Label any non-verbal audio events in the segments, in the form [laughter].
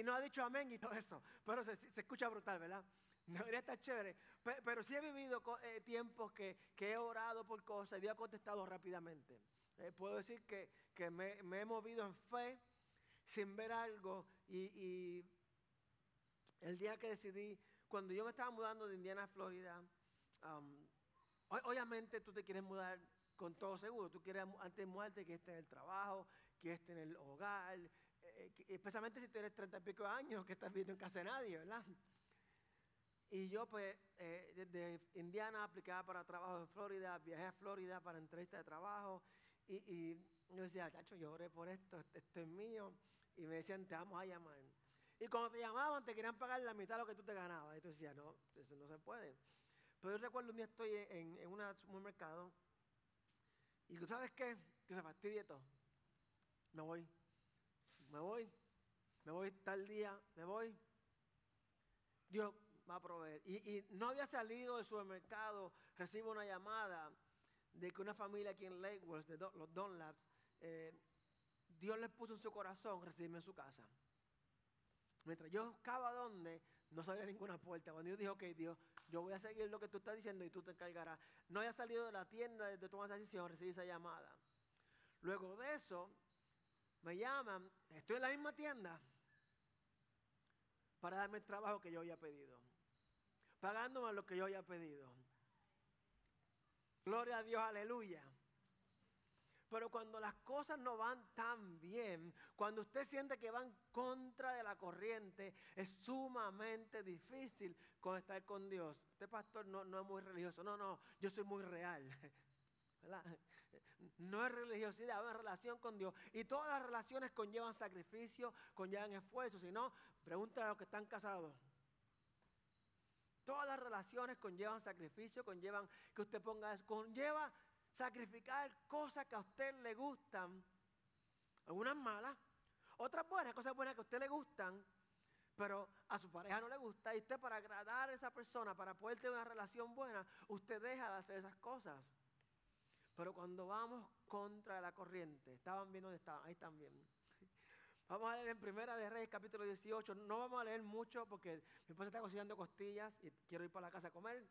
y no ha dicho amén y todo eso. Pero se, escucha brutal, ¿verdad? [laughs] Debería estar chévere. Pero, pero sí he vivido eh, tiempos que, que, he orado por cosas y Dios ha contestado rápidamente. Eh, puedo decir que, que me, he movido en fe sin ver algo. Y, el día que decidí, cuando yo me estaba mudando de Indiana a Florida, um, obviamente tú te quieres mudar con todo seguro. Tú quieres antes de esté en el trabajo, en el hogar, eh, especialmente si tienes treinta y pico años, que estás viviendo en casa de nadie, ¿verdad? Y yo pues eh, desde Indiana aplicaba para trabajo en Florida, viajé a Florida para entrevista de trabajo y, y yo decía, chacho, yo oré por esto, esto es mío. Y me decían, te vamos a llamar. Y cuando te llamaban te querían pagar la mitad de lo que tú te ganabas. Y tú decías, no, eso no se puede. Pero yo recuerdo un día estoy en, en un supermercado y tú sabes qué, que se fastidie todo. Me voy, me voy, me voy tal día, me voy. Dios, va a proveer. Y, no había salido del supermercado, recibo una llamada de que una familia aquí en Lake Worth, de los Dunlaps, eh, Dios les puso en su corazón recibirme en su casa. Mientras yo buscaba dónde, no sabía ninguna puerta. Cuando Dios dijo, ok, Dios, yo voy a seguir lo que tú estás diciendo y tú te encargarás. No había salido de la tienda de tomar esa decisión, recibí esa llamada. Luego de eso, me llaman, estoy en la misma tienda para darme el trabajo que yo había pedido pagándome lo que yo había pedido. Gloria a Dios, aleluya. Pero cuando las cosas no van tan bien, cuando usted siente que van contra de la corriente, es sumamente difícil estar con Dios. Este pastor no, no es muy religioso, no, no, yo soy muy real. [laughs] No es religiosidad, es una relación con Dios. Y todas las relaciones conllevan sacrificio, conllevan esfuerzo. Si no, pregúntale a los que están casados. Todas las relaciones conllevan sacrificio, conllevan que usted ponga, conlleva sacrificar cosas que a usted le gustan, algunas malas, otras buenas, cosas buenas que a usted le gustan, pero a su pareja no le gusta, y usted para agradar a esa persona, para poder tener una relación buena, usted deja de hacer esas cosas. Pero cuando vamos contra la corriente, estaban viendo dónde estaban, ahí también. Vamos a leer en Primera de Reyes, capítulo 18. No vamos a leer mucho porque mi esposa está cocinando costillas y quiero ir para la casa a comer.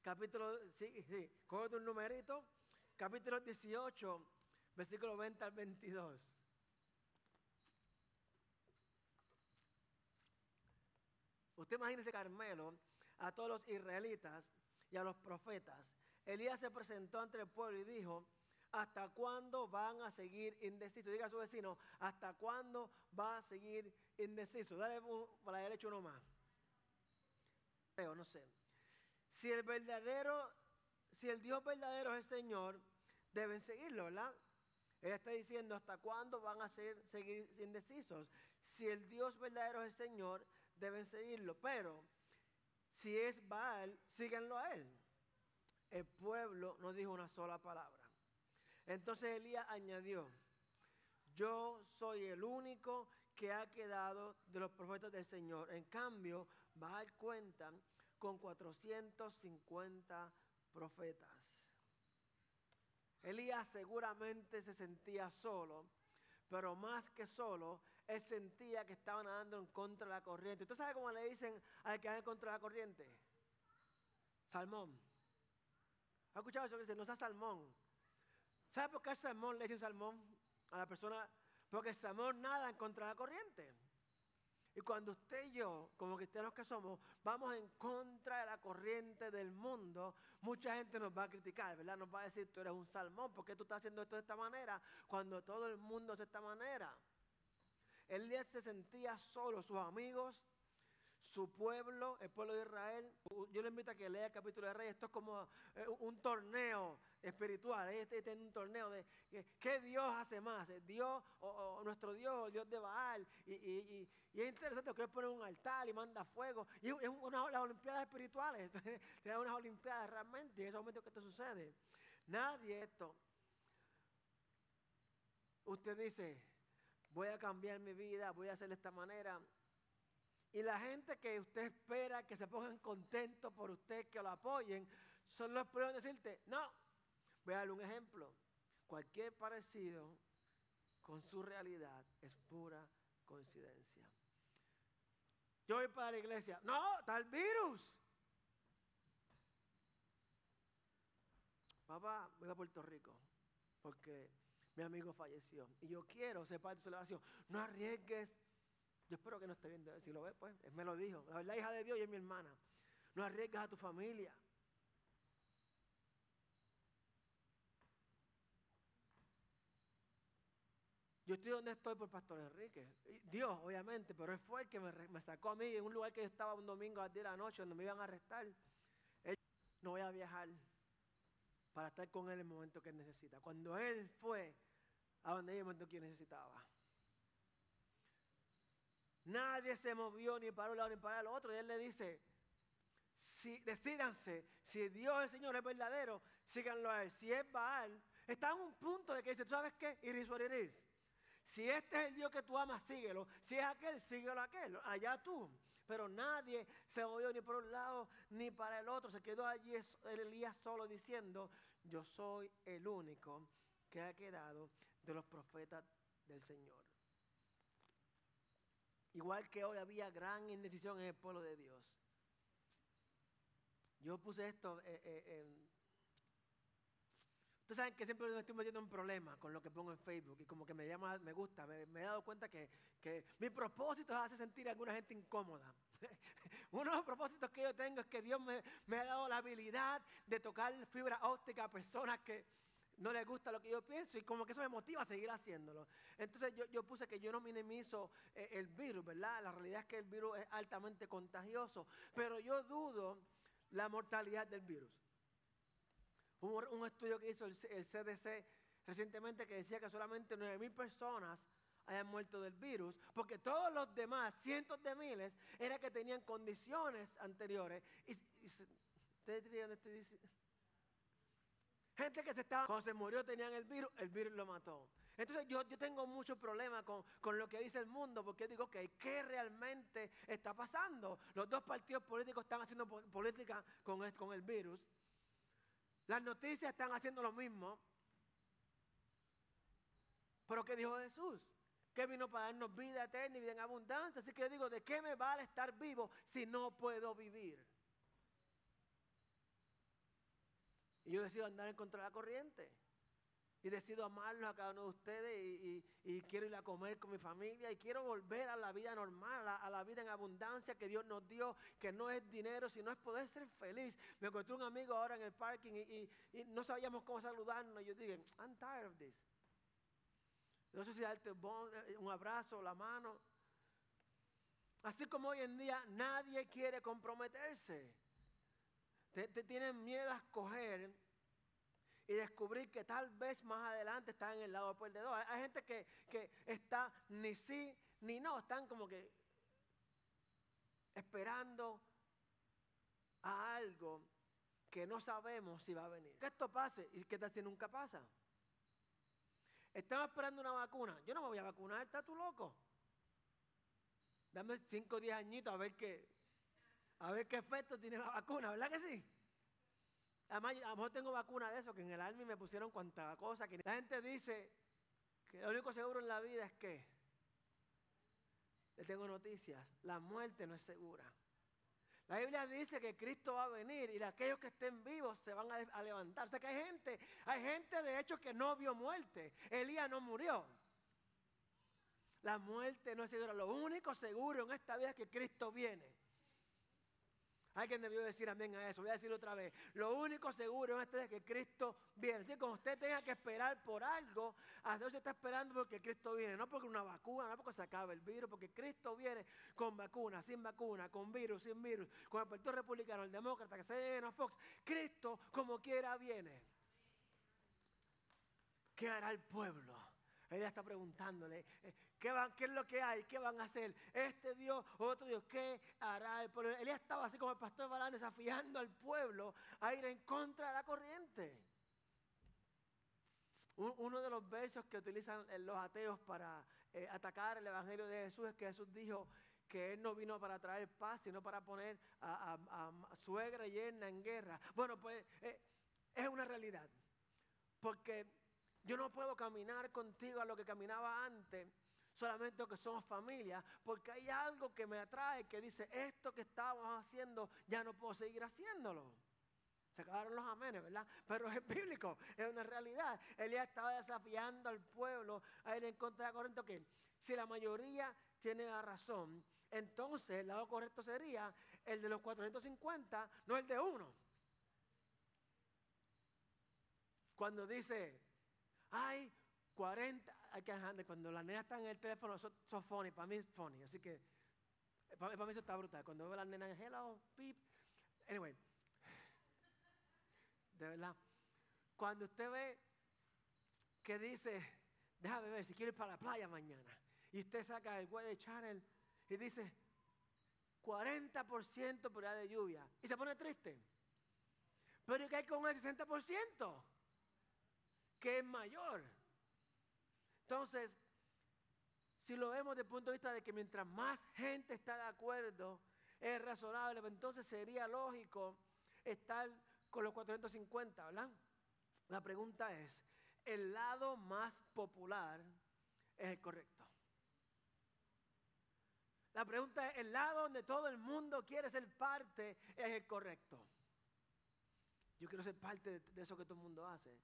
Capítulo, sí, sí, cógete un numerito. Capítulo 18, versículo 20 al 22. Usted imagínese Carmelo, a todos los israelitas y a los profetas. Elías se presentó ante el pueblo y dijo, ¿Hasta cuándo van a seguir indecisos? Diga a su vecino, ¿hasta cuándo va a seguir indeciso? Dale para la derecha uno más. Creo, no sé. Si el verdadero, si el Dios verdadero es el Señor, deben seguirlo, ¿verdad? Él está diciendo hasta cuándo van a seguir indecisos. Si el Dios verdadero es el Señor, deben seguirlo. Pero si es Baal, síganlo a él. El pueblo no dijo una sola palabra. Entonces Elías añadió, yo soy el único que ha quedado de los profetas del Señor. En cambio, Baal cuenta con 450 profetas. Elías seguramente se sentía solo, pero más que solo, él sentía que estaba nadando en contra de la corriente. ¿Usted sabe cómo le dicen al que va en contra de la corriente? Salmón. ¿Ha escuchado eso que dice? No sea salmón. ¿Sabe por qué el salmón le dice un salmón a la persona? Porque el salmón nada en contra de la corriente. Y cuando usted y yo, como cristianos que somos, vamos en contra de la corriente del mundo, mucha gente nos va a criticar, ¿verdad? Nos va a decir, tú eres un salmón, ¿por qué tú estás haciendo esto de esta manera? Cuando todo el mundo hace esta manera. Él se sentía solo, sus amigos su pueblo, el pueblo de Israel. Yo le invito a que lea el capítulo de Reyes. Esto es como eh, un torneo espiritual. Este, este es un torneo de qué Dios hace más. Dios, o, nuestro Dios, el Dios de Baal. Y, es interesante que él pone un altar y manda fuego. Y es una las Olimpiadas espirituales. [laughs] Tiene unas Olimpiadas realmente. En ese momento que esto sucede. Nadie esto. Usted dice, voy a cambiar mi vida, voy a hacer de esta manera. Y la gente que usted espera que se pongan contentos por usted, que lo apoyen, son los primeros en decirte, no. Voy a darle un ejemplo. Cualquier parecido con su realidad es pura coincidencia. Yo voy para la iglesia. No, está el virus. Papá, voy a Puerto Rico porque mi amigo falleció y yo quiero ser parte de su celebración. No arriesgues. Yo espero que no esté viendo. Si lo ve, pues, él me lo dijo. La verdad, hija de Dios y es mi hermana. No arriesgas a tu familia. Yo estoy donde estoy por Pastor Enrique. Dios, obviamente, pero él fue el que me, sacó a mí en un lugar que yo estaba un domingo a las 10 de la noche donde me iban a arrestar. no voy a viajar para estar con él en el momento que él necesita. Cuando él fue a donde en el momento que necesitaba. Nadie se movió ni para un lado ni para el otro. Y él le dice, si, decídanse, si Dios el Señor es verdadero, síganlo a él. Si es Baal, está en un punto de que dice, ¿tú sabes qué? Iris what Si este es el Dios que tú amas, síguelo. Si es aquel, síguelo a aquel. Allá tú. Pero nadie se movió ni por un lado ni para el otro. Se quedó allí Elías solo diciendo, yo soy el único que ha quedado de los profetas del Señor. Igual que hoy había gran indecisión en el pueblo de Dios. Yo puse esto eh, eh. Ustedes saben que siempre me estoy metiendo en problemas con lo que pongo en Facebook y como que me llama, me gusta, me, he dado cuenta que, que mi propósito hace sentir a alguna gente incómoda. [laughs] Uno de los propósitos que yo tengo es que Dios me, me, ha dado la habilidad de tocar fibra óptica a personas que no les gusta lo que yo pienso y como que eso me motiva a seguir haciéndolo. Entonces yo, yo puse que yo no minimizo eh, el virus, ¿verdad? La realidad es que el virus es altamente contagioso, pero yo dudo la mortalidad del virus. Hubo un estudio que hizo el, CDC recientemente que decía que solamente 9.000 personas hayan muerto del virus, porque todos los demás, cientos de miles, era que tenían condiciones anteriores. Y, ¿Ustedes dónde estoy diciendo? Gente que se estaba, cuando se murió tenían el virus, el virus lo mató. Entonces yo, yo tengo mucho problema con, con, lo que dice el mundo, porque digo que ¿qué realmente está pasando? Los dos partidos políticos están haciendo política con el, con el virus. Las noticias están haciendo lo mismo. Pero ¿qué dijo Jesús? Que vino para darnos vida eterna y vida en abundancia. Así que yo digo, ¿de qué me vale estar vivo si no puedo vivir? Y yo decido andar en contra de la corriente y decido amarlos a cada uno de ustedes y, quiero ir a comer con mi familia y quiero volver a la vida normal, a, la vida en abundancia que Dios nos dio, que no es dinero, sino es poder ser feliz. Me encontré un amigo ahora en el parking y, no sabíamos cómo saludarnos. Yo dije, I'm tired of this. No sé si darte un abrazo, la mano. Así como hoy en día nadie quiere comprometerse. Te, tienen miedo a escoger y descubrir que tal vez más adelante están en el lado perdedor. Hay, gente que, que está ni sí ni no, están como que esperando a algo que no sabemos si va a venir. Que esto pase y que tal si nunca pasa. Estamos esperando una vacuna. Yo no me voy a vacunar, ¿estás tú loco? Dame 5 o 10 añitos a ver qué, a ver qué efecto tiene la vacuna, ¿verdad que sí? Además, a lo mejor tengo vacuna de eso, que en el Army me pusieron cuanta cosa. Que la gente dice que lo único seguro en la vida es que, le tengo noticias, la muerte no es segura. La Biblia dice que Cristo va a venir y aquellos que estén vivos se van a, a, levantar. O sea que hay gente, hay gente de hecho que no vio muerte. Elías no murió. La muerte no es segura. Lo único seguro en esta vida es que Cristo viene. Alguien debió decir amén a eso. Voy a decirlo otra vez. Lo único seguro es este que Cristo viene. Si como usted tenga que esperar por algo, a se está esperando porque Cristo viene. No porque una vacuna, no porque se acabe el virus, porque Cristo viene con vacuna, sin vacuna, con virus, sin virus, con el Partido Republicano, el Demócrata, que se a Fox. Cristo, como quiera, viene. ¿Qué hará el pueblo? Ella está preguntándole, eh, ¿qué, ¿qué es lo que hay? ¿Qué van a hacer? Este Dios, otro Dios, ¿qué hará? Ella estaba así como el pastor Balán desafiando al pueblo a ir en contra de la corriente. Uno de los versos que utilizan los ateos para eh, atacar el Evangelio de Jesús es que Jesús dijo que Él no vino para traer paz, sino para poner a, suegra y yerna en guerra. Bueno, pues eh, es una realidad. Porque yo no puedo caminar contigo a lo que caminaba antes solamente que somos familia, porque hay algo que me atrae que dice, esto que estábamos haciendo ya no puedo seguir haciéndolo. Se acabaron los amenes, ¿verdad? Pero es bíblico, es una realidad. Elías estaba desafiando al pueblo a ir en contra de Corinto que si la mayoría tiene la razón, entonces el lado correcto sería el de los 450, no el de uno. Cuando dice, hay 40, hay que cuando la nena está en el teléfono, son, funny, para mí es funny, así que para, mí eso está brutal. Cuando veo a la nena en hello, pip, anyway, de verdad, cuando usted ve que dice, déjame ver si quiere ir para la playa mañana, y usted saca el Weather Channel y dice, 40% probabilidad de lluvia, y se pone triste. Pero ¿qué hay con el 60%? Que es mayor. Entonces, si lo vemos desde el punto de vista de que mientras más gente está de acuerdo, es razonable, pues entonces sería lógico estar con los 450, ¿verdad? La pregunta es, ¿el lado más popular es el correcto? La pregunta es, ¿el lado donde todo el mundo quiere ser parte es el correcto? Yo quiero ser parte de eso que todo el mundo hace.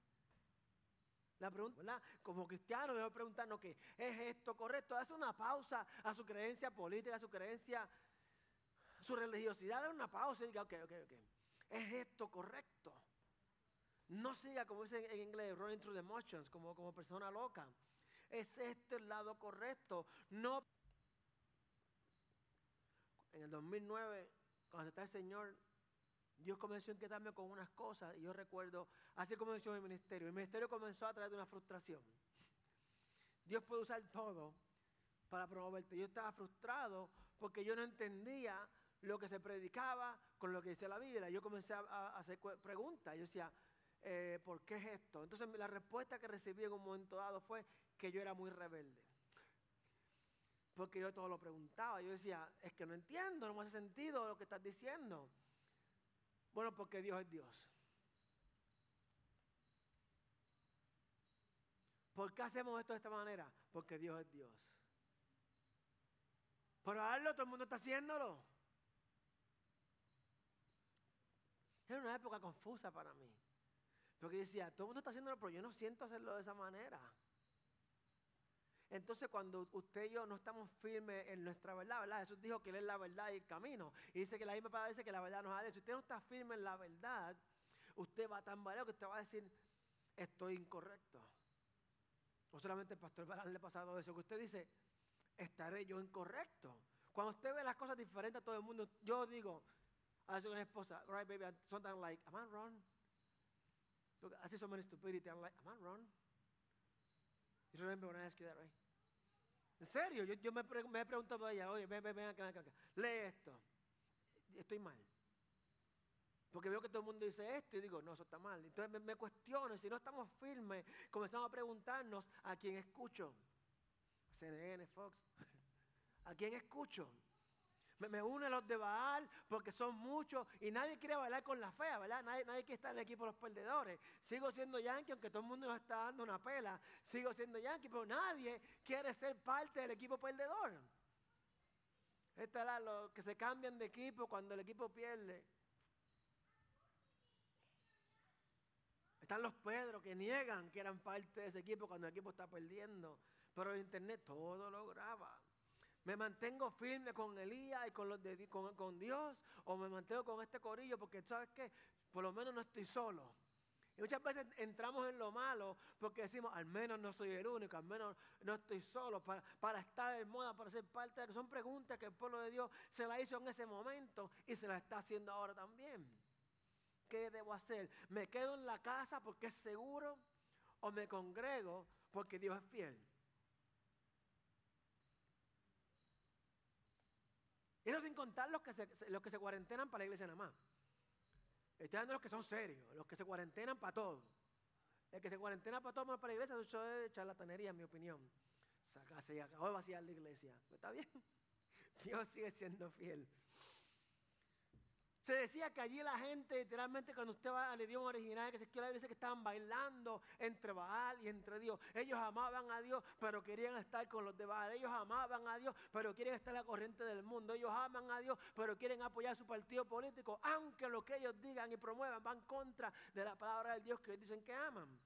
La pregunta, ¿verdad? Como cristiano debo preguntarnos que es esto correcto. Hace una pausa a su creencia política, a su creencia, a su religiosidad, da una pausa y diga, ok, ok, ok. ¿Es esto correcto? No siga, como dice en inglés, running through the motions, como, como persona loca. ¿Es este el lado correcto? No. En el 2009, cuando está el Señor, Dios comenzó a inquietarme con unas cosas y yo recuerdo, así comenzó mi ministerio. El ministerio comenzó a través de una frustración. Dios puede usar todo para promoverte. Yo estaba frustrado porque yo no entendía lo que se predicaba con lo que dice la Biblia. Yo comencé a, hacer preguntas. Yo decía, eh, ¿por qué es esto? Entonces la respuesta que recibí en un momento dado fue que yo era muy rebelde. Porque yo todo lo preguntaba. Yo decía, es que no entiendo, no me hace sentido lo que estás diciendo. Bueno, porque Dios es Dios. ¿Por qué hacemos esto de esta manera? Porque Dios es Dios. Por darlo, todo el mundo está haciéndolo. Era una época confusa para mí. Porque decía, todo el mundo está haciéndolo, pero yo no siento hacerlo de esa manera. Entonces cuando usted y yo no estamos firmes en nuestra verdad, ¿verdad? Jesús dijo que Él es la verdad y el camino. Y dice que la misma palabra dice que la verdad nos ha. Si usted no está firme en la verdad, usted va a tambalear que usted va a decir, estoy incorrecto. O solamente el pastor Balán le ha pasado eso, que usted dice, estaré yo incorrecto. Cuando usted ve las cosas diferentes a todo el mundo, yo digo a su esposa, right baby, sometimes like, am I wrong? I see so many stupidity, I'm like, am I wrong? You remember when I asked you that, right? En serio, yo, me, he preguntado a ella, oye, ven, ven, ven acá, acá, lee esto. Estoy mal. Porque veo que todo el mundo dice esto y digo, no, eso está mal. Entonces me, me cuestiono, si no estamos firmes, comenzamos a preguntarnos a quién escucho. CNN, Fox. [laughs] ¿A quién escucho? Me, une a los de Baal porque son muchos y nadie quiere bailar con la fea, ¿verdad? Nadie, nadie quiere estar en el equipo de los perdedores. Sigo siendo yankee aunque todo el mundo nos está dando una pela. Sigo siendo yankee, pero nadie quiere ser parte del equipo perdedor. Esta es los que se cambian de equipo cuando el equipo pierde. Están los Pedro que niegan que eran parte de ese equipo cuando el equipo está perdiendo. Pero el internet todo lo graba. Me mantengo firme con Elías y con, los de, con, Dios o me mantengo con este corillo porque sabes que por lo menos no estoy solo. Y muchas veces entramos en lo malo porque decimos, al menos no soy el único, al menos no estoy solo para, para estar en moda, para ser parte de... Son preguntas que el pueblo de Dios se la hizo en ese momento y se la está haciendo ahora también. ¿Qué debo hacer? ¿Me quedo en la casa porque es seguro o me congrego porque Dios es fiel? Eso sin contar los que se, los que se cuarentenan para la iglesia nada más. Estoy hablando de los que son serios, los que se cuarentenan para todo. El que se cuarentena para todo para la iglesia, eso es charlatanería, en mi opinión. Se acabó de vaciar la iglesia. Pues está bien. [laughs] Dios sigue siendo fiel. Se decía que allí la gente, literalmente, cuando usted va al idioma original, que se quiere dice que estaban bailando entre Baal y entre Dios. Ellos amaban a Dios, pero querían estar con los de Baal. Ellos amaban a Dios, pero quieren estar en la corriente del mundo. Ellos aman a Dios, pero quieren apoyar su partido político, aunque lo que ellos digan y promuevan van contra de la palabra del Dios que ellos dicen que aman.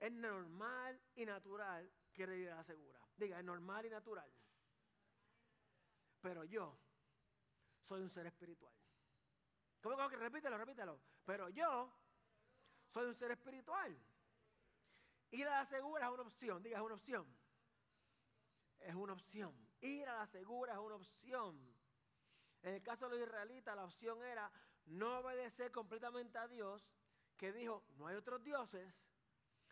Es normal y natural querer ir la segura. Diga, es normal y natural. Pero yo soy un ser espiritual. ¿Cómo, que repítelo, repítelo? Pero yo soy un ser espiritual. Ir a la segura es una opción, diga, es una opción. Es una opción. Ir a la segura es una opción. En el caso de los israelitas, la opción era no obedecer completamente a Dios, que dijo, no hay otros dioses,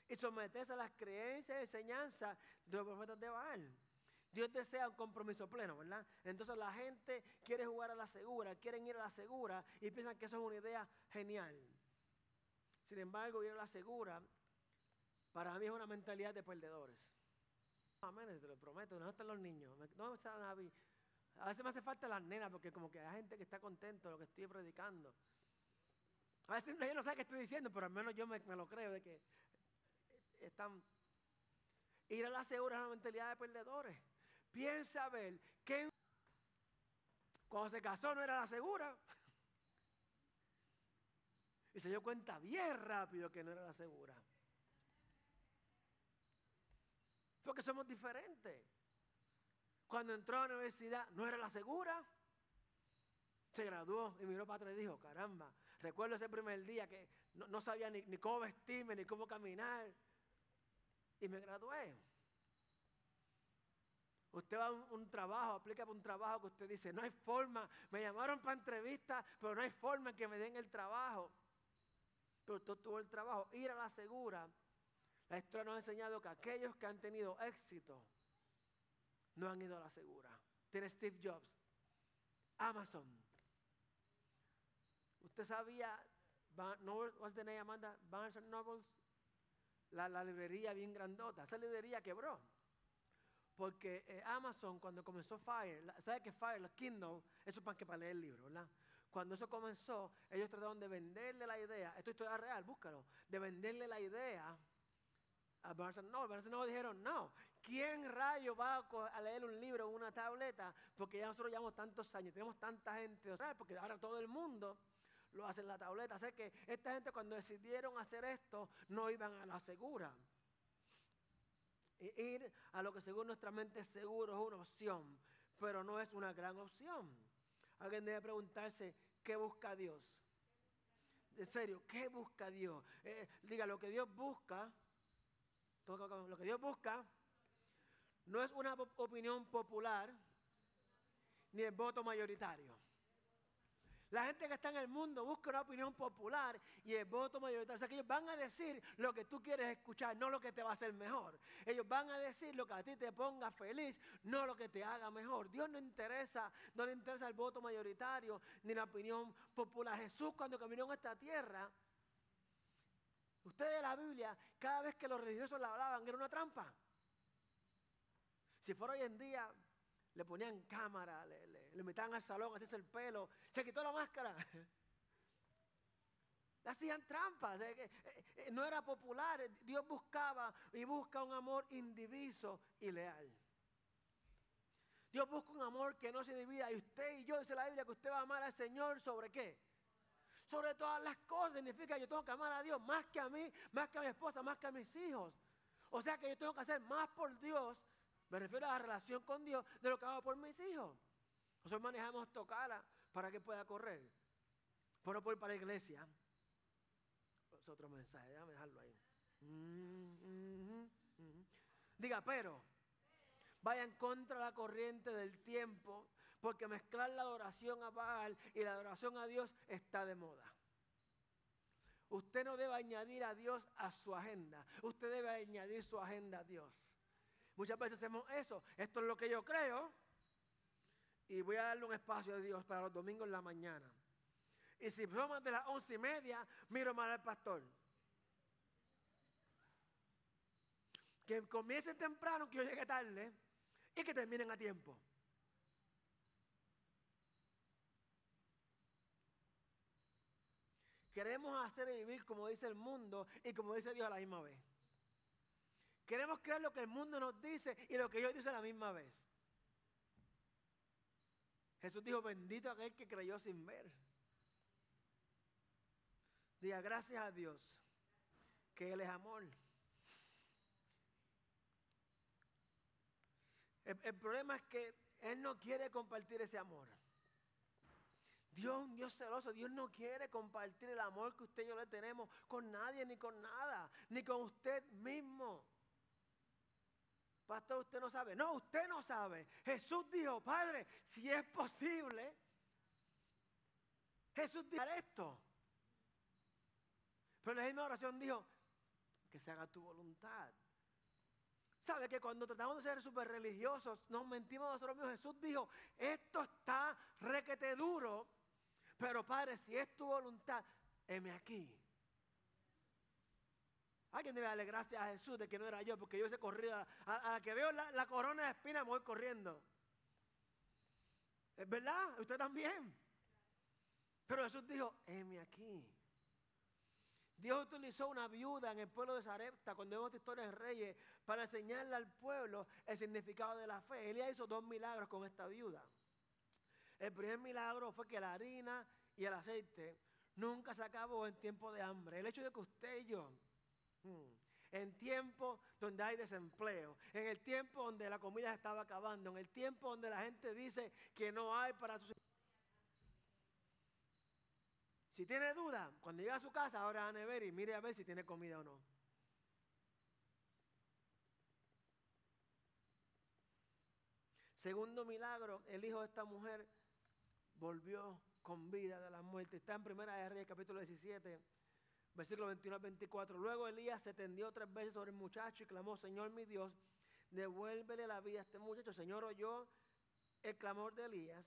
y someterse a las creencias y enseñanzas de los profetas de Baal. Dios desea un compromiso pleno, ¿verdad? Entonces la gente quiere jugar a la segura, quieren ir a la segura y piensan que eso es una idea genial. Sin embargo, ir a la segura, para mí es una mentalidad de perdedores. Amén, te lo prometo, no están los niños, no está la A veces me hace falta las nenas porque como que hay gente que está contento de lo que estoy predicando. A veces ellos no saben qué estoy diciendo, pero al menos yo me, me lo creo de que están... Ir a la segura es una mentalidad de perdedores piensa ver que cuando se casó no era la segura. Y se dio cuenta bien rápido que no era la segura. Porque somos diferentes. Cuando entró a la universidad no era la segura. Se graduó y miró para atrás y dijo, caramba, recuerdo ese primer día que no, sabía ni, ni cómo vestirme, ni cómo caminar. Y me gradué. Usted va a un, trabajo, aplica para un trabajo que usted dice, no hay forma, me llamaron para entrevista, pero no hay forma en que me den el trabajo. Pero usted tuvo el trabajo. Ir a la segura, la historia nos ha enseñado que aquellos que han tenido éxito no han ido a la segura. Tiene Steve Jobs, Amazon. Usted sabía, what's the name, Amanda? Barnes Nobles, la, la librería bien grandota. Esa librería quebró. Porque eh, Amazon, cuando comenzó Fire, ¿sabe que Fire, los Kindle, eso es para que para leer el libro, ¿verdad? Cuando eso comenzó, ellos trataron de venderle la idea, esto es historia real, búscalo, de venderle la idea a Barnes Noble. Barnes Noble dijeron, no, ¿quién rayo va a leer un libro en una tableta? Porque ya nosotros llevamos tantos años, tenemos tanta gente, porque ahora todo el mundo lo hace en la tableta. Así que esta gente cuando decidieron hacer esto, no iban a la segura. Ir a lo que según nuestra mente es seguro es una opción, pero no es una gran opción. Alguien debe preguntarse, ¿qué busca Dios? En serio, ¿qué busca Dios? Eh, diga, lo que Dios busca, lo que Dios busca, no es una opinión popular ni el voto mayoritario. La gente que está en el mundo busca una opinión popular y el voto mayoritario. O sea, que ellos van a decir lo que tú quieres escuchar, no lo que te va a hacer mejor. Ellos van a decir lo que a ti te ponga feliz, no lo que te haga mejor. Dios no interesa, no le interesa el voto mayoritario ni la opinión popular. Jesús cuando caminó en esta tierra, usted de la Biblia, cada vez que los religiosos le hablaban era una trampa. Si fuera hoy en día, le ponían cámara, le, le, metían al salón, hacían el pelo, se quitó la máscara. Hacían trampas, eh, eh, no era popular. Dios buscaba y busca un amor indiviso y leal. Dios busca un amor que no se divida. Y usted y yo, dice la Biblia, que usted va a amar al Señor sobre qué? Sobre todas las cosas. Significa que yo tengo que amar a Dios más que a mí, más que a mi esposa, más que a mis hijos. O sea que yo tengo que hacer más por Dios me refiero a la relación con Dios de lo que hago por mis hijos. Nosotros manejamos tocala para que pueda correr. Pero ir para la iglesia. Es otro mensaje, déjame dejarlo ahí. Diga, pero vaya en contra la corriente del tiempo, porque mezclar la adoración a Baal y la adoración a Dios está de moda. Usted no debe añadir a Dios a su agenda, usted debe añadir su agenda a Dios. Muchas veces hacemos eso. Esto es lo que yo creo y voy a darle un espacio a Dios para los domingos en la mañana. Y si somos de las once y media, miro mal al pastor. Que comiencen temprano, que yo llegue tarde y que terminen a tiempo. Queremos hacer y vivir como dice el mundo y como dice Dios a la misma vez. Queremos creer lo que el mundo nos dice y lo que Dios dice a la misma vez. Jesús dijo, bendito aquel que creyó sin ver. Diga gracias a Dios que Él es amor. El, problema es que Él no quiere compartir ese amor. Dios un Dios celoso. Dios no quiere compartir el amor que usted y yo le tenemos con nadie ni con nada, ni con usted mismo. Pastor, usted no sabe. No, usted no sabe. Jesús dijo, Padre, si es posible, Jesús dijo esto. Pero en la misma oración dijo, que se haga tu voluntad. ¿Sabe que cuando tratamos de ser súper religiosos, nos mentimos nosotros mismos? Jesús dijo, esto está requete duro, pero Padre, si es tu voluntad, heme aquí. Alguien debe darle gracias a Jesús de que no era yo, porque yo hubiese corrido. A, la que veo la, corona de espinas, me voy corriendo. ¿Es verdad? Usted también. Pero Jesús dijo, heme aquí. Dios utilizó una viuda en el pueblo de Sarepta, cuando vemos historias de reyes, para enseñarle al pueblo el significado de la fe. Elías hizo dos milagros con esta viuda. El primer milagro fue que la harina y el aceite nunca se acabó en tiempo de hambre. El hecho de que usted y yo, en tiempo donde hay desempleo, en el tiempo donde la comida estaba acabando, en el tiempo donde la gente dice que no hay para sus si tiene duda, cuando llega a su casa, ahora a nevera y mire a ver si tiene comida o no. Segundo milagro, el hijo de esta mujer volvió con vida de la muerte. Está en Primera de Reyes, capítulo 17, versículo 21 al 24. Luego Elías se tendió tres veces sobre el muchacho y clamó, Señor mi Dios, devuélvele la vida a este muchacho. El Señor oyó el clamor de Elías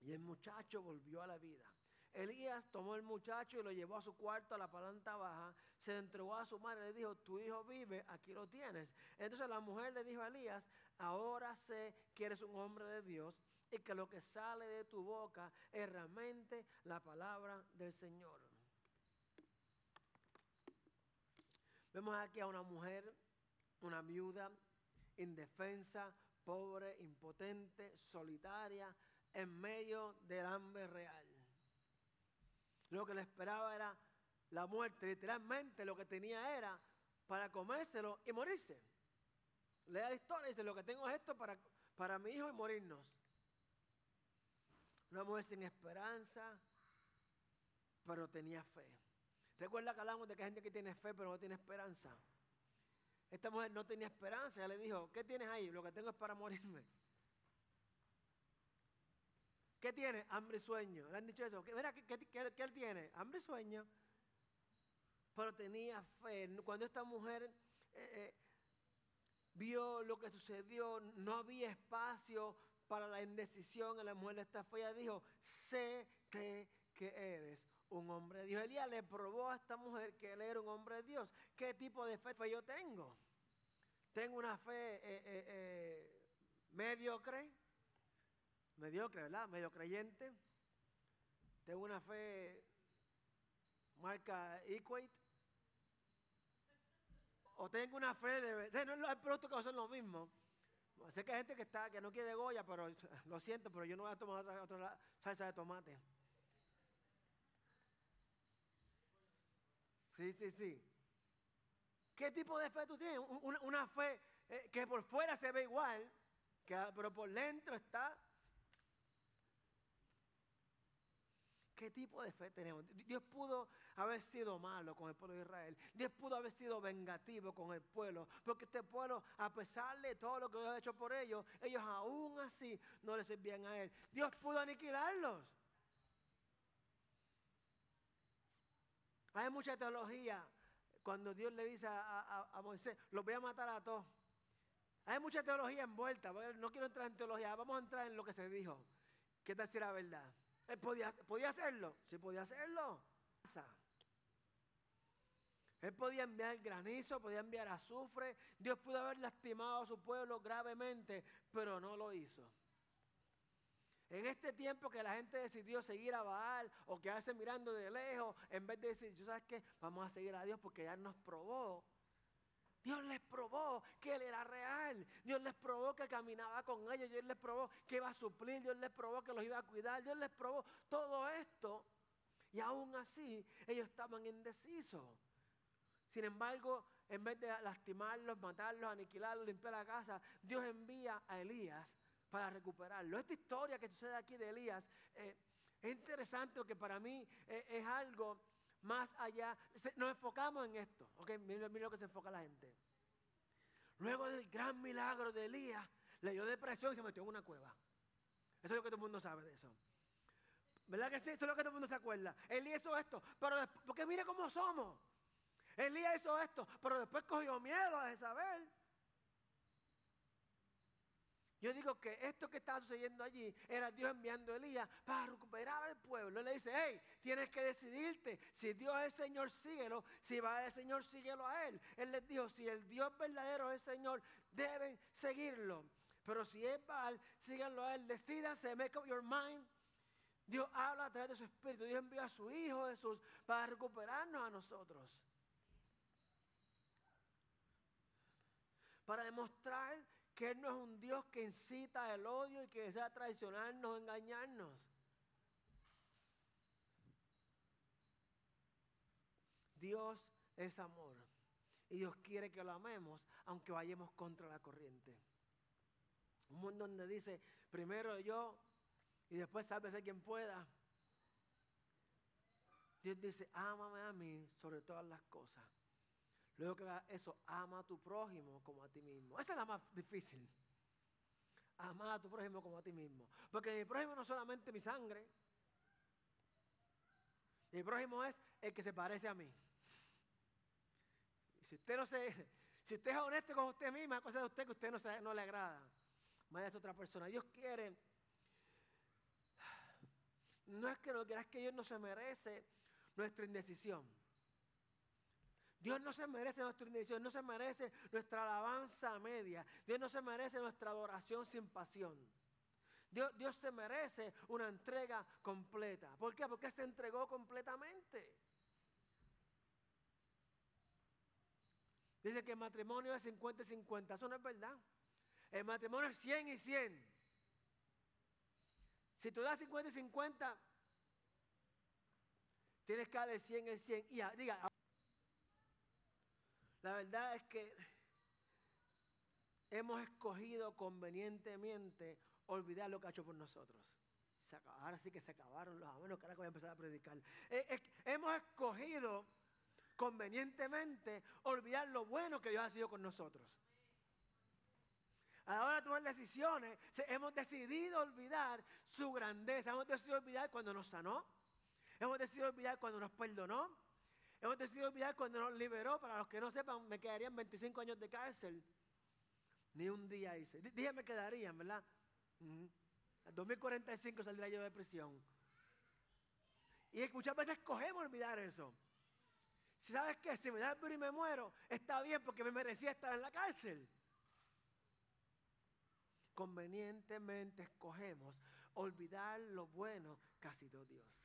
y el muchacho volvió a la vida. Elías tomó el muchacho y lo llevó a su cuarto a la planta baja, se entregó a su madre y le dijo, tu hijo vive, aquí lo tienes. Entonces la mujer le dijo a Elías, ahora sé que eres un hombre de Dios y que lo que sale de tu boca es realmente la palabra del Señor. Vemos aquí a una mujer, una viuda, indefensa, pobre, impotente, solitaria, en medio del hambre real. Lo que le esperaba era la muerte. Literalmente lo que tenía era para comérselo y morirse. Lea la historia y dice, lo que tengo es esto para, para mi hijo y morirnos. Una mujer sin esperanza, pero tenía fe. Recuerda que hablamos de que hay gente que tiene fe, pero no tiene esperanza. Esta mujer no tenía esperanza. Ella le dijo, ¿qué tienes ahí? Lo que tengo es para morirme. ¿Qué tiene? Hambre y sueño. Le han dicho eso. Mira, ¿qué, él tiene? Hambre y sueño. Pero tenía fe. Cuando esta mujer eh, eh, vio lo que sucedió, no había espacio para la indecisión la mujer de esta fe. Ella dijo, sé que, eres un hombre de Dios. Elías le probó a esta mujer que él era un hombre de Dios. ¿Qué tipo de fe yo tengo? Tengo una fe eh, mediocre mediocre, ¿verdad? Medio creyente. Tengo una fe marca Equate. O tengo una fe de... No, hay productos que son lo mismo. Sé que hay gente que, está, que no quiere Goya, pero lo siento, pero yo no voy a tomar otra, salsa de tomate. Sí, sí, sí. ¿Qué tipo de fe tú tienes? Una, fe eh, que por fuera se ve igual, pero por dentro está ¿Qué tipo de fe tenemos? Dios pudo haber sido malo con el pueblo de Israel. Dios pudo haber sido vengativo con el pueblo. Porque este pueblo, a pesar de todo lo que Dios ha hecho por ellos, ellos aún así no le servían a Él. Dios pudo aniquilarlos. Hay mucha teología cuando Dios le dice a, Moisés, los voy a matar a todos. Hay mucha teología envuelta. No quiero entrar en teología, vamos a entrar en lo que se dijo. ¿Qué tal si era verdad? Él podía, podía hacerlo, sí podía hacerlo. Él podía enviar granizo, podía enviar azufre. Dios pudo haber lastimado a su pueblo gravemente, pero no lo hizo. En este tiempo que la gente decidió seguir a Baal o quedarse mirando de lejos, en vez de decir, ¿tú sabes qué? Vamos a seguir a Dios porque ya nos probó. Dios les probó que Él era real. Dios les probó que caminaba con ellos. Dios les probó que iba a suplir. Dios les probó que los iba a cuidar. Dios les probó todo esto. Y aún así, ellos estaban indecisos. Sin embargo, en vez de lastimarlos, matarlos, aniquilarlos, limpiar la casa, Dios envía a Elías para recuperarlo. Esta historia que sucede aquí de Elías eh, es interesante porque para mí eh, es algo más allá. nos enfocamos en esto. Ok, mira, lo que se enfoca la gente. Luego del gran milagro de Elías, le dio depresión y se metió en una cueva. Eso es lo que todo el mundo sabe de eso. ¿Verdad que sí? Eso es lo que todo el mundo se acuerda. Elías hizo esto, pero porque mire cómo somos. Elías hizo esto, pero después cogió miedo a Jezabel. Yo digo que esto que está sucediendo allí era Dios enviando a Elías para recuperar al pueblo. Él le dice, hey, tienes que decidirte. Si Dios es el Señor, síguelo. Si va el Señor, síguelo a Él. Él les dijo, si el Dios verdadero es el Señor, deben seguirlo. Pero si es Baal, síganlo a Él. Decídanse, make up your mind. Dios habla a través de su Espíritu. Dios envió a su Hijo Jesús para recuperarnos a nosotros. Para demostrar que Él no es un Dios que incita el odio y que desea traicionarnos, engañarnos. Dios es amor. Y Dios quiere que lo amemos, aunque vayamos contra la corriente. Un mundo donde dice, primero yo y después sálvese quien pueda. Dios dice, ámame a mí sobre todas las cosas. Luego que eso, ama a tu prójimo como a ti mismo. Esa es la más difícil. Amar a tu prójimo como a ti mismo. Porque mi prójimo no es solamente mi sangre. Mi prójimo es el que se parece a mí. Si usted no se, si usted es honesto con usted misma, cosa de usted que usted no, le agrada. Vaya a otra persona. Dios quiere. No es que no quiera, es que Dios no se merece nuestra indecisión. Dios no se merece nuestra indecisión, no se merece nuestra alabanza media. Dios no se merece nuestra adoración sin pasión. Dios, Dios se merece una entrega completa. ¿Por qué? Porque se entregó completamente. Dice que el matrimonio es 50 y 50. Eso no es verdad. El matrimonio es 100 y 100. Si tú das 50 y 50, tienes que darle 100 y 100. Y diga, la verdad es que hemos escogido convenientemente olvidar lo que ha hecho por nosotros. ahora sí que se acabaron los amenos que ahora voy a empezar a predicar. Eh, hemos escogido convenientemente olvidar lo bueno que Dios ha sido con nosotros. A la hora de tomar decisiones, hemos decidido olvidar su grandeza. Hemos decidido olvidar cuando nos sanó. Hemos decidido olvidar cuando nos perdonó. Hemos decidido olvidar cuando nos liberó. Para los que no sepan, me quedarían 25 años de cárcel. Ni un día hice. Dije me quedarían, ¿verdad? En 2045 saldría yo de prisión. Y muchas veces cogemos olvidar eso. Si sabes que si me da el y me muero, está bien porque me merecía estar en la cárcel. Convenientemente escogemos olvidar lo bueno que ha sido Dios.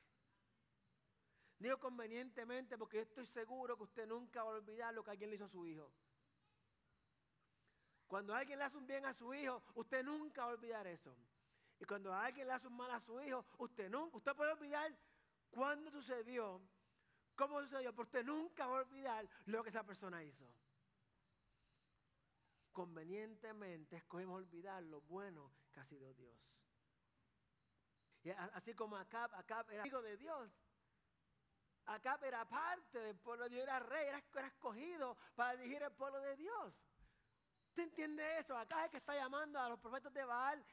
Digo convenientemente porque estoy seguro que usted nunca va a olvidar lo que alguien le hizo a su hijo. Cuando alguien le hace un bien a su hijo, usted nunca va a olvidar eso. Y cuando alguien le hace un mal a su hijo, usted nunca, usted puede olvidar cuándo sucedió, cómo sucedió, pero usted nunca va a olvidar lo que esa persona hizo. Convenientemente escogemos olvidar lo bueno que ha sido Dios. Así como Acab, Acab era hijo de Dios, Acá era parte del pueblo de Dios, era rey, era, escogido para dirigir el pueblo de Dios. ¿Usted entiende eso? Acá es el que está llamando a los profetas de Baal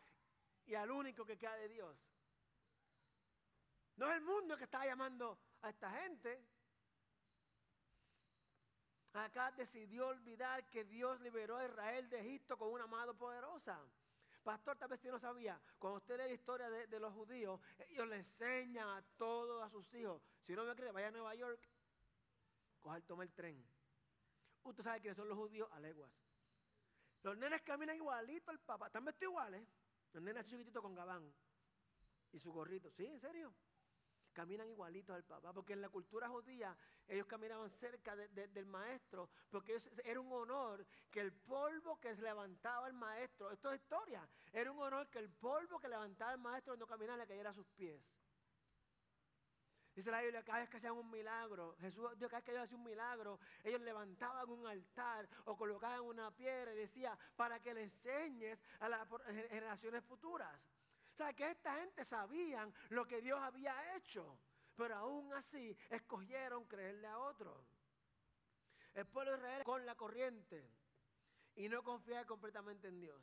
y al único que queda de Dios. No es el mundo que está llamando a esta gente. Acá decidió olvidar que Dios liberó a Israel de Egipto con una mano poderosa. Pastor, tal vez usted no sabía, cuando usted lee la historia de, los judíos, ellos le enseñan a todos a sus hijos. Si no me cree, vaya a Nueva York, coja toma el tren. Usted sabe quiénes son los judíos a leguas. Los nenes caminan igualito al papá, están vestidos iguales. Los nenes así chiquititos con gabán. y su gorrito. Sí, en serio. Caminan igualitos al papá, porque en la cultura judía ellos caminaban cerca del maestro, porque era un honor que el polvo que se levantaba el maestro, esto es historia, era un honor que el polvo que levantaba el maestro cuando caminaba le cayera a sus pies. Dice la Biblia, cada vez que hacían un milagro, Jesús, Dios, cada vez que ellos hacían un milagro, ellos levantaban un altar o colocaban una piedra y decía, para que le enseñes a las generaciones futuras. O sea, que esta gente sabían lo que Dios había hecho, pero aún así escogieron creerle a otro. El pueblo de Israel con la corriente y no confiar completamente en Dios.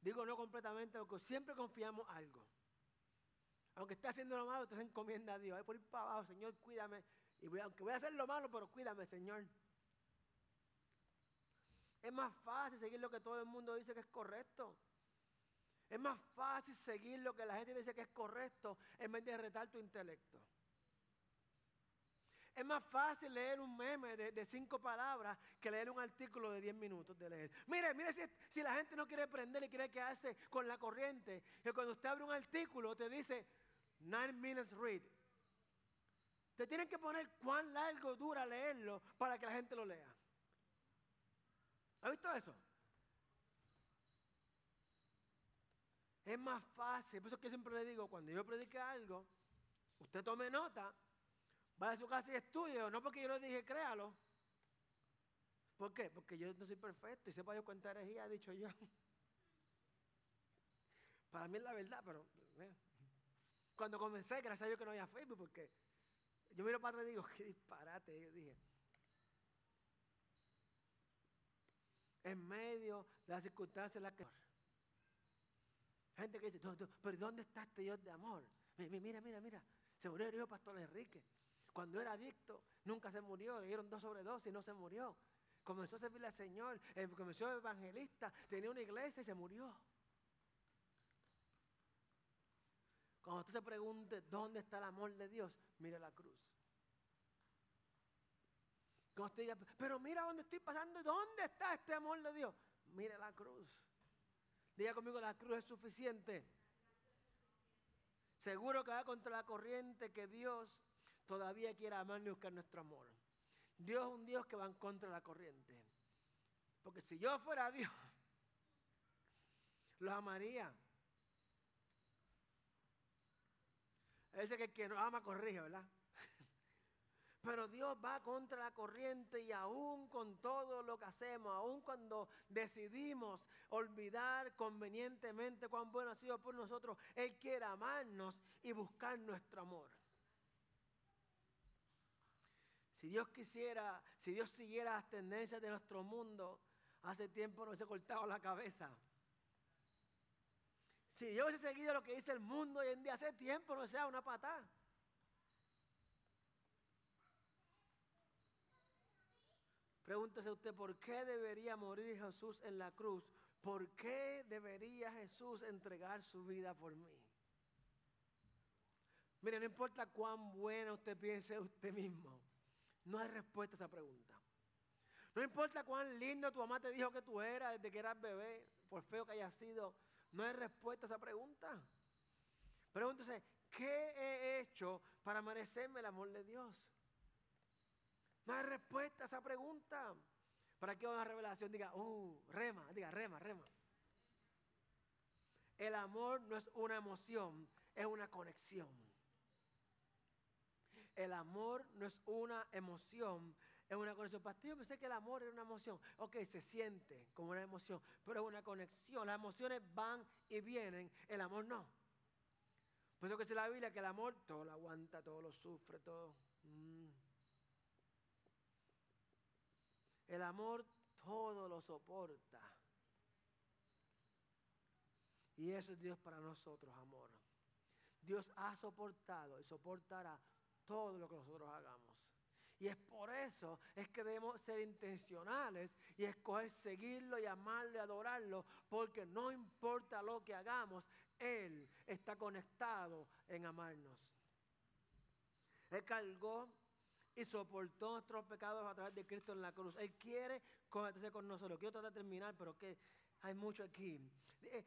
Digo no completamente porque siempre confiamos algo. Aunque esté haciendo lo malo, se encomienda a Dios. Voy por ir para abajo, Señor, cuídame. Y aunque voy a hacer lo malo, pero cuídame, Señor. Es más fácil seguir lo que todo el mundo dice que es correcto. Es más fácil seguir lo que la gente dice que es correcto en vez de retar tu intelecto. Es más fácil leer un meme de, cinco palabras que leer un artículo de diez minutos de leer. Mire, mire si, si la gente no quiere aprender y quiere quedarse con la corriente, que cuando usted abre un artículo te dice, Nine minutes read. Te tienen que poner cuán largo dura leerlo para que la gente lo lea. ¿Ha visto eso? Es más fácil, por eso que siempre le digo, cuando yo predique algo, usted tome nota, vaya a su casa y estudie, no porque yo le dije créalo. ¿Por qué? Porque yo no soy perfecto y sepa yo cuánta herejía he dicho yo. [laughs] Para mí es la verdad, pero cuando comencé, gracias a Dios que no había Facebook, porque yo miro para atrás y digo, [laughs] qué disparate. Yo dije, en medio de las circunstancias en las que... Gente que dice, pero ¿dónde está este Dios de amor? Mira, mira, mira, se murió el hijo Pastor Enrique. Cuando era adicto, nunca se murió, le dieron dos sobre dos y no se murió. Comenzó a servirle al Señor, eh, comenzó evangelista, tenía una iglesia y se murió. Cuando usted se pregunte dónde está el amor de Dios, mire la cruz. Cuando usted diga, pero mira dónde estoy pasando, ¿dónde está este amor de Dios? Mire la cruz. Diga conmigo, la cruz es suficiente. Seguro que va contra la corriente que Dios todavía quiere amar y buscar nuestro amor. Dios es un Dios que va contra la corriente. Porque si yo fuera Dios, lo amaría. Ese que el que nos ama corrige, ¿verdad? Pero Dios va contra la corriente y aún con todo lo que hacemos, aún cuando decidimos olvidar convenientemente cuán bueno ha sido por nosotros, Él quiere amarnos y buscar nuestro amor. Si Dios quisiera, si Dios siguiera las tendencias de nuestro mundo, hace tiempo no se cortado la cabeza. Si yo hubiese seguido lo que dice el mundo hoy en día, hace tiempo no sea una patada. Pregúntese usted, ¿por qué debería morir Jesús en la cruz? ¿Por qué debería Jesús entregar su vida por mí? Mire, no importa cuán bueno usted piense usted mismo, no hay respuesta a esa pregunta. No importa cuán lindo tu mamá te dijo que tú eras desde que eras bebé, por feo que haya sido, no hay respuesta a esa pregunta. Pregúntese, ¿qué he hecho para merecerme el amor de Dios? No hay respuesta a esa pregunta. Para que una revelación diga, uh, rema, diga, rema, rema. El amor no es una emoción, es una conexión. El amor no es una emoción, es una conexión. Pastor, yo pensé que el amor era una emoción. Ok, se siente como una emoción, pero es una conexión. Las emociones van y vienen, el amor no. Por eso que dice la Biblia que el amor todo lo aguanta, todo lo sufre, todo. Mm. El amor todo lo soporta. Y eso es Dios para nosotros, amor. Dios ha soportado y soportará todo lo que nosotros hagamos. Y es por eso es que debemos ser intencionales y escoger seguirlo y amarlo adorarlo, porque no importa lo que hagamos, Él está conectado en amarnos. Él cargó y soportó nuestros pecados a través de Cristo en la cruz. Él quiere conectarse con nosotros. Quiero tratar de terminar, pero que hay mucho aquí. Eh,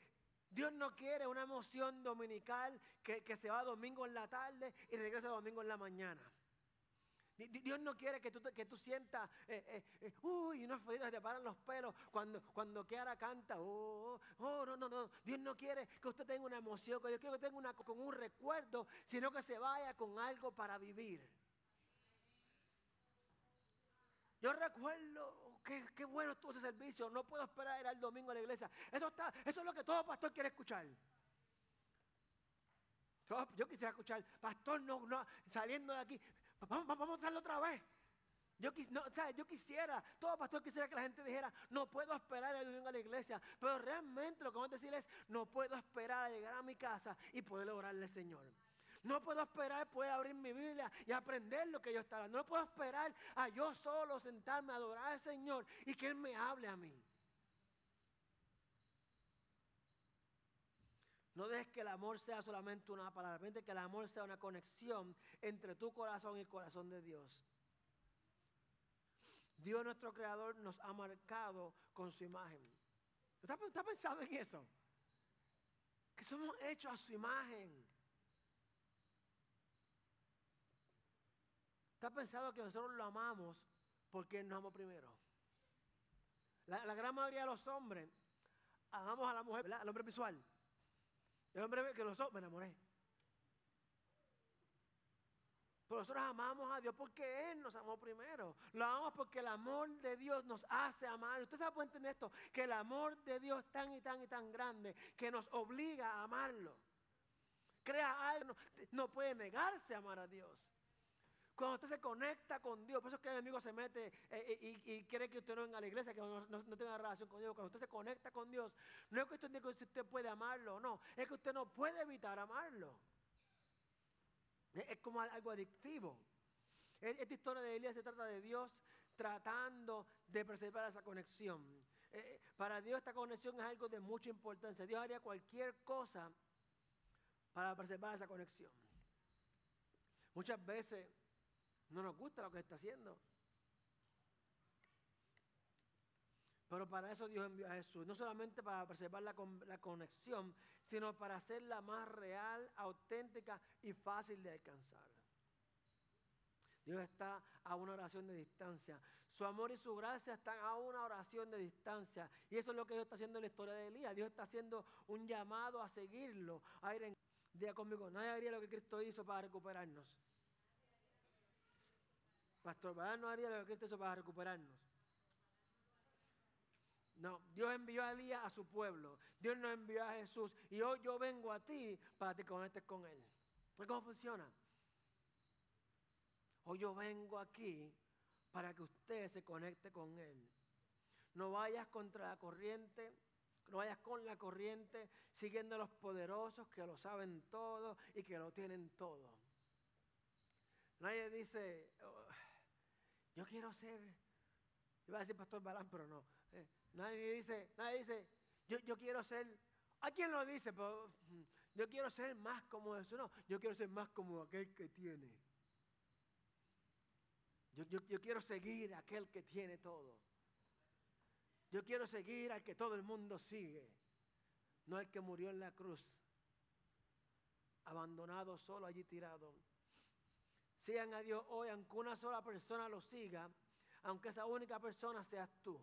Dios no quiere una emoción dominical que, se va domingo en la tarde y regresa domingo en la mañana. Dios no quiere que tú, que tú sientas, eh, eh, eh, uy, unos felices te paran los pelos cuando, cuando Kiara canta. Oh, oh, no, no, no. Dios no quiere que usted tenga una emoción, que Dios quiere que tenga una, con un recuerdo, sino que se vaya con algo para vivir. Yo recuerdo, qué, qué bueno estuvo ese servicio, no puedo esperar ir al domingo a la iglesia. Eso, está, eso es lo que todo pastor quiere escuchar. Yo quisiera escuchar, pastor, no, no, saliendo de aquí, Vamos, vamos a hacerlo otra vez. Yo, no, yo quisiera, todo pastor quisiera que la gente dijera, no puedo esperar a domingo a la iglesia, pero realmente lo que vamos a decir es, no puedo esperar a llegar a mi casa y poder orarle al Señor. No puedo esperar poder abrir mi Biblia y aprender lo que yo está hablando. No puedo esperar a yo solo sentarme a adorar al Señor y que Él me hable a mí. No dejes que el amor sea solamente una palabra, que el amor sea una conexión entre tu corazón y el corazón de Dios. Dios nuestro creador nos ha marcado con su imagen. ¿Está, está pensando en eso? Que somos hechos a su imagen. ¿Está pensado que nosotros lo amamos porque Él nos amó primero? La, gran mayoría de los hombres amamos a la mujer, al hombre visual. El hombre que los me enamoré. Pero nosotros amamos a Dios porque Él nos amó primero. Lo amamos porque el amor de Dios nos hace amar. Usted sabe puede entender esto, que el amor de Dios es tan y tan y tan grande que nos obliga a amarlo. Crea algo, no puede negarse a amar a Dios. Cuando usted se conecta con Dios, por eso es que el enemigo se mete eh, eh, y, quiere que usted no venga a la iglesia, que no, tenga relación con Dios. Cuando usted se conecta con Dios, no es cuestión de que usted puede amarlo o no, es que usted no puede evitar amarlo. Es, como algo adictivo. Esta historia de Elías se trata de Dios tratando de preservar esa conexión. Eh, para Dios esta conexión es algo de mucha importancia. Dios haría cualquier cosa para preservar esa conexión. Muchas veces no nos gusta lo que está haciendo. Pero para eso Dios envió a Jesús, no solamente para preservar la, la, conexión, sino para hacerla más real, auténtica y fácil de alcanzar. Dios está a una oración de distancia. Su amor y su gracia están a una oración de distancia. Y eso es lo que Dios está haciendo en la historia de Elías. Dios está haciendo un llamado a seguirlo, a ir en día conmigo. Nadie haría lo que Cristo hizo para recuperarnos. Pastor ¿verdad? no haría lo que Cristo hizo para recuperarnos. No, Dios envió a Elías a su pueblo. Dios nos envió a Jesús. Y hoy yo vengo a ti para que te conectes con Él. ¿Cómo funciona? Hoy yo vengo aquí para que usted se conecte con Él. No vayas contra la corriente, no vayas con la corriente siguiendo a los poderosos que lo saben todo y que lo tienen todo. Nadie dice, yo quiero ser, iba a decir Pastor Balán, pero no. Eh, nadie dice, nadie dice, yo, yo quiero ser, ¿a quién lo dice? Pero, mm, yo quiero ser más como eso, no. Yo quiero ser más como aquel que tiene. Yo, yo, yo, quiero seguir aquel que tiene todo. Yo quiero seguir al que todo el mundo sigue, no al que murió en la cruz, abandonado, solo allí tirado. Sigan a Dios hoy, aunque una sola persona lo siga, aunque esa única persona seas tú.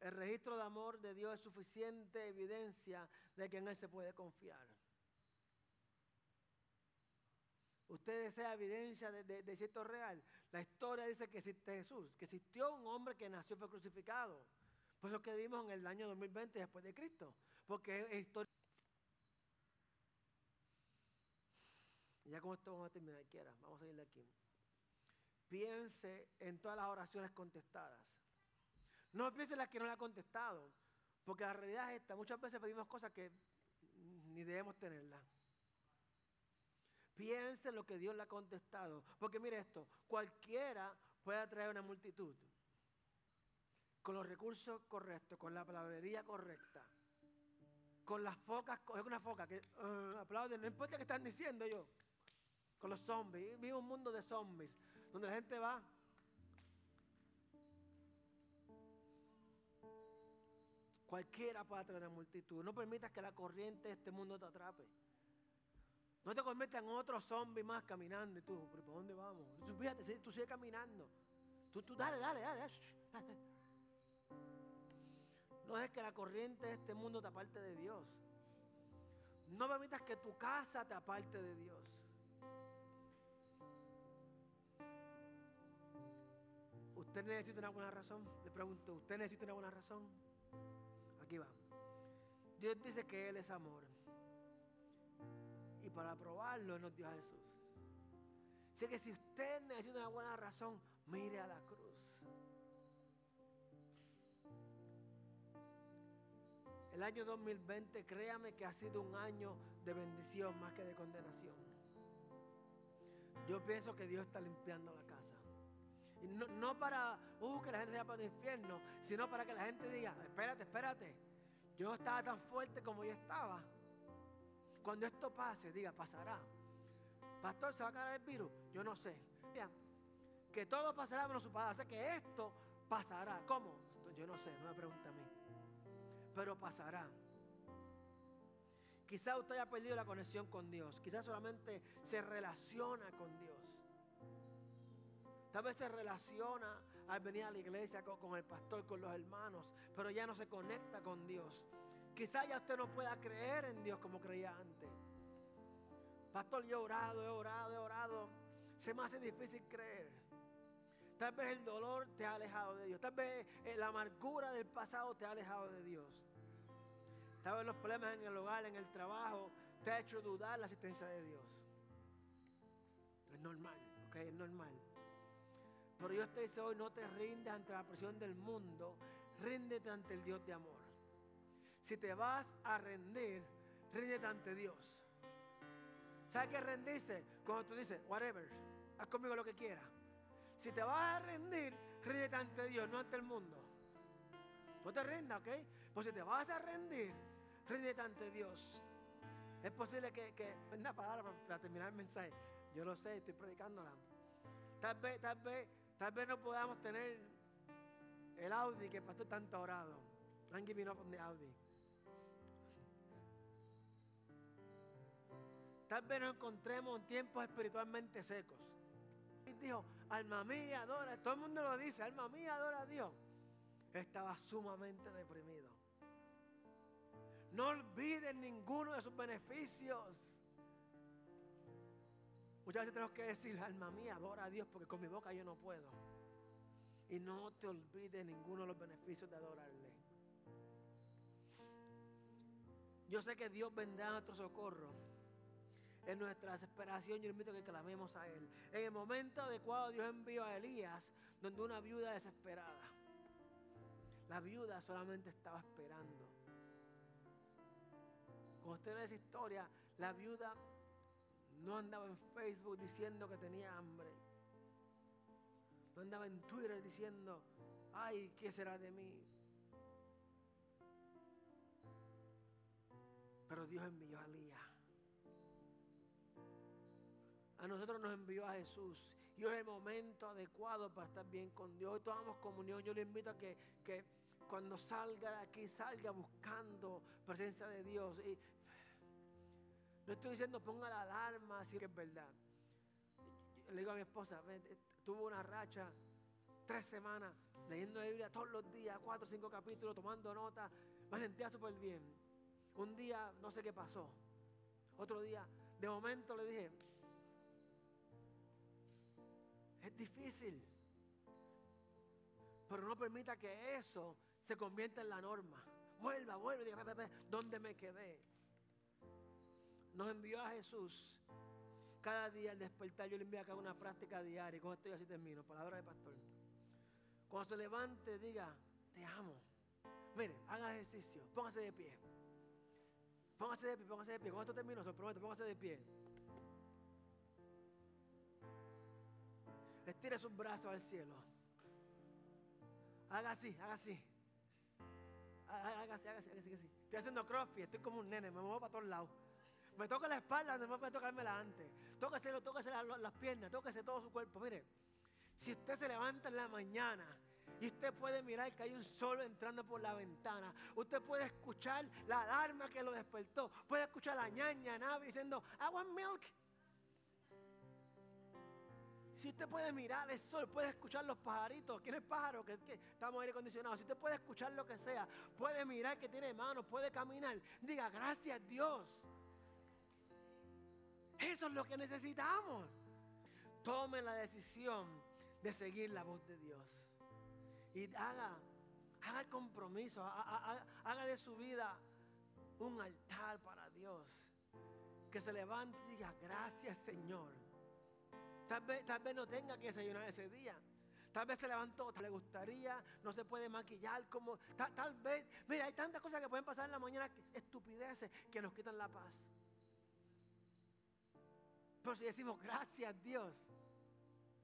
El registro de amor de Dios es suficiente evidencia de que en Él se puede confiar. Usted desea evidencia de, de, cierto real. La historia dice que existe Jesús, que existió un hombre que nació y fue crucificado. Por eso que vivimos en el año 2020 después de Cristo. Porque es historia. Ya con esto vamos a terminar, quiera, vamos a ir de aquí. Piense en todas las oraciones contestadas. No piense en las que no le ha contestado, porque la realidad es esta. Muchas veces pedimos cosas que ni debemos tenerlas. Piense en lo que Dios le ha contestado. Porque mire esto, cualquiera puede atraer una multitud. Con los recursos correctos, con la palabrería correcta. Con las focas, es una foca que uh, aplauden, no importa qué están diciendo yo con los zombies. Vive un mundo de zombies, donde la gente va. Cualquiera puede atraer a multitud. No permitas que la corriente de este mundo te atrape. No te conviertas en otro zombie más caminando y tú, ¿pero por dónde vamos? Tú, fíjate, tú sigues caminando. Tú, tú, dale, dale, dale. No dejes que la corriente de este mundo te aparte de Dios. No permitas que tu casa te aparte de Dios. ¿Usted necesita una buena razón? Le pregunto, ¿usted necesita una buena razón? Aquí va. Dios dice que Él es amor. Y para probarlo nos dio a Jesús. Así que si usted necesita una buena razón, mire a la cruz. El año 2020, créame que ha sido un año de bendición más que de condenación. Yo pienso que Dios está limpiando la casa. Y no, para uh, que la gente se vaya para el infierno, sino para que la gente diga, espérate, espérate. Yo no estaba tan fuerte como yo estaba. Cuando esto pase, diga, pasará. Pastor, ¿se va a caer el virus? Yo no sé. Que todo pasará menos su padre. O sea que esto pasará. ¿Cómo? Yo no sé, no me pregunte a mí pero pasará. Quizá usted haya perdido la conexión con Dios. Quizás solamente se relaciona con Dios. Tal vez se relaciona al venir a la iglesia con, el pastor, con los hermanos, pero ya no se conecta con Dios. Quizá ya usted no pueda creer en Dios como creía antes. Pastor, yo he orado, he orado, he orado. Se me hace difícil creer. Tal vez el dolor te ha alejado de Dios. Tal vez eh, la amargura del pasado te ha alejado de Dios. Tal vez los problemas en el hogar, en el trabajo, te ha hecho dudar la existencia de Dios. Es normal, ok, es normal. Pero yo te dice hoy, no te rindas ante la presión del mundo, ríndete ante el Dios de amor. Si te vas a rendir, ríndete ante Dios. ¿Sabes qué rendirse? Cuando tú dices, whatever, haz conmigo lo que quieras. Si te vas a rendir, ríndete ante Dios, no ante el mundo. No te rindas, ¿ok? Pues si te vas a rendir, ríndete ante Dios. Es posible que, que una palabra para, terminar el mensaje. Yo lo sé, estoy predicándola. Tal vez, tal vez, tal vez no podamos tener el Audi que el pastor tanto ha orado. I'm giving up on Audi. Tal vez nos encontremos en tiempos espiritualmente secos. Y dijo, alma mía, adora. Todo el mundo lo dice, alma mía, adora a Dios. Estaba sumamente deprimido. No olviden ninguno de sus beneficios. Muchas veces tenemos que decir, alma mía, adora a Dios porque con mi boca yo no puedo. Y no te olvides ninguno de los beneficios de adorarle. Yo sé que Dios vendrá a nuestro socorro. En nuestra desesperación, yo invito a que clamemos a Él. En el momento adecuado, Dios envió a Elías, donde una viuda desesperada. La viuda solamente estaba esperando cuando usted ve esa historia, la viuda no andaba en Facebook diciendo que tenía hambre. No andaba en Twitter diciendo, ay, ¿qué será de mí? Pero Dios envió a Elías. A nosotros nos envió a Jesús. Y es el momento adecuado para estar bien con Dios. Hoy tomamos comunión. Yo le invito a que, que cuando salga de aquí, salga buscando presencia de Dios. No estoy diciendo ponga la alarma, que es verdad. Le digo a mi esposa, tuvo una racha, tres semanas, leyendo la Biblia todos los días, cuatro o cinco capítulos, tomando notas. Me sentía súper bien. Un día, no sé qué pasó. Otro día, de momento le dije, es difícil. Pero no permita que eso se convierta en la norma. Vuelva, vuelva, diga, ¿dónde me quedé? Nos envió a Jesús. Cada día al despertar yo le envío acá una práctica diaria. Y con esto ya así termino. Palabra de pastor. Cuando se levante, diga, te amo. Mire, haga ejercicio. Póngase de pie. Póngase de pie, póngase de pie. Con esto termino, se lo prometo, póngase de pie. Estire sus brazos al cielo. Haga así, haga así. Haga así, haga así, haga así. Estoy haciendo crossfit, estoy como un nene, me muevo para todos lados. Me toca la espalda, no me puede tocármela antes. Tóquese, tóquese las, las piernas, tóquese todo su cuerpo. Mire, si usted se levanta en la mañana Y usted puede mirar que hay un sol entrando por la ventana. Usted puede escuchar la alarma que lo despertó. Puede escuchar la ñaña nave diciendo, I want milk. Si usted puede mirar el sol, puede escuchar los pajaritos. ¿Quién es pájaro? Que, que estamos aire acondicionado. Si usted puede escuchar lo que sea, puede mirar que tiene manos, puede caminar. Diga, gracias Dios. Eso es lo que necesitamos. Tome la decisión de seguir la voz de Dios. Y haga, haga el compromiso, haga, de su vida un altar para Dios. Que se levante y diga, gracias Señor. Tal vez, tal vez no tenga que desayunar ese día. Tal vez se levantó, le gustaría, no se puede maquillar como... Tal, tal, vez, mira, hay tantas cosas que pueden pasar en la mañana, estupideces que nos quitan la paz. Pero si decimos gracias Dios,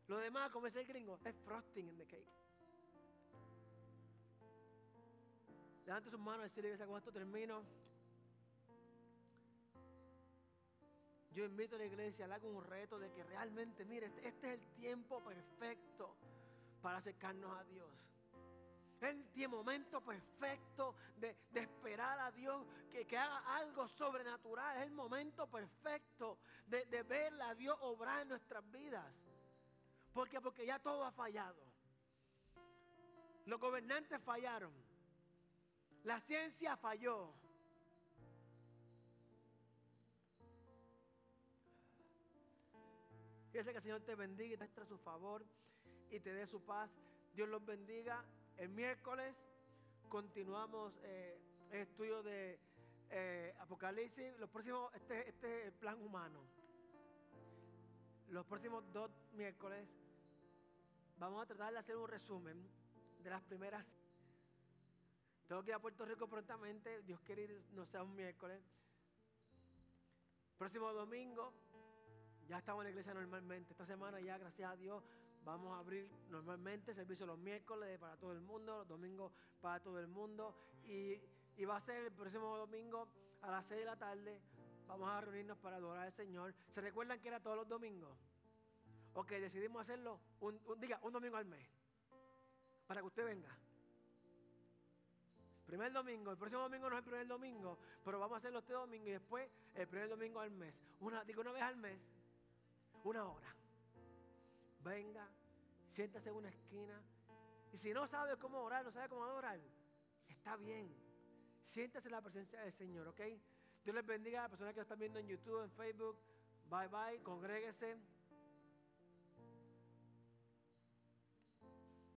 lo demás, como es el gringo, es frosting in the cake. Levante sus manos y decirle, iglesia, con esto termino. Yo invito a la iglesia, le hago un reto de que realmente, mire, este, este es el tiempo perfecto para acercarnos a Dios. El momento perfecto de, esperar a Dios que, haga algo sobrenatural. Es el momento perfecto de, ver a Dios obrar en nuestras vidas. ¿Por qué? Porque ya todo ha fallado. Los gobernantes fallaron. La ciencia falló. Fíjese que el Señor te bendiga y te muestre su favor y te dé su paz. Dios los bendiga. El miércoles continuamos eh, el estudio de eh, Apocalipsis. Los próximos, este, este es el plan humano. Los próximos dos miércoles vamos a tratar de hacer un resumen de las primeras. Tengo que ir a Puerto Rico prontamente. Dios quiere ir, no sea un miércoles. Próximo domingo, ya estamos en la iglesia normalmente. Esta semana ya, gracias a Dios, vamos a abrir normalmente servicio los miércoles para todo el mundo, los domingos para todo el mundo. Y, y va a ser el próximo domingo a las 6 de la tarde. Vamos a reunirnos para adorar al Señor. ¿Se recuerdan que era todos los domingos? Ok, decidimos hacerlo un, diga, un domingo al mes. Para que usted venga. Primer domingo, el próximo domingo no es el primer domingo, pero vamos a hacerlo este domingo y después el primer domingo al mes. Una, digo una vez al mes, una hora. Venga, siéntase en una esquina. Y si no sabe cómo orar, no sabe cómo adorar, está bien. Siéntase en la presencia del Señor, ¿ok? Dios les bendiga a las personas que están viendo en YouTube, en Facebook. Bye bye, congréguese.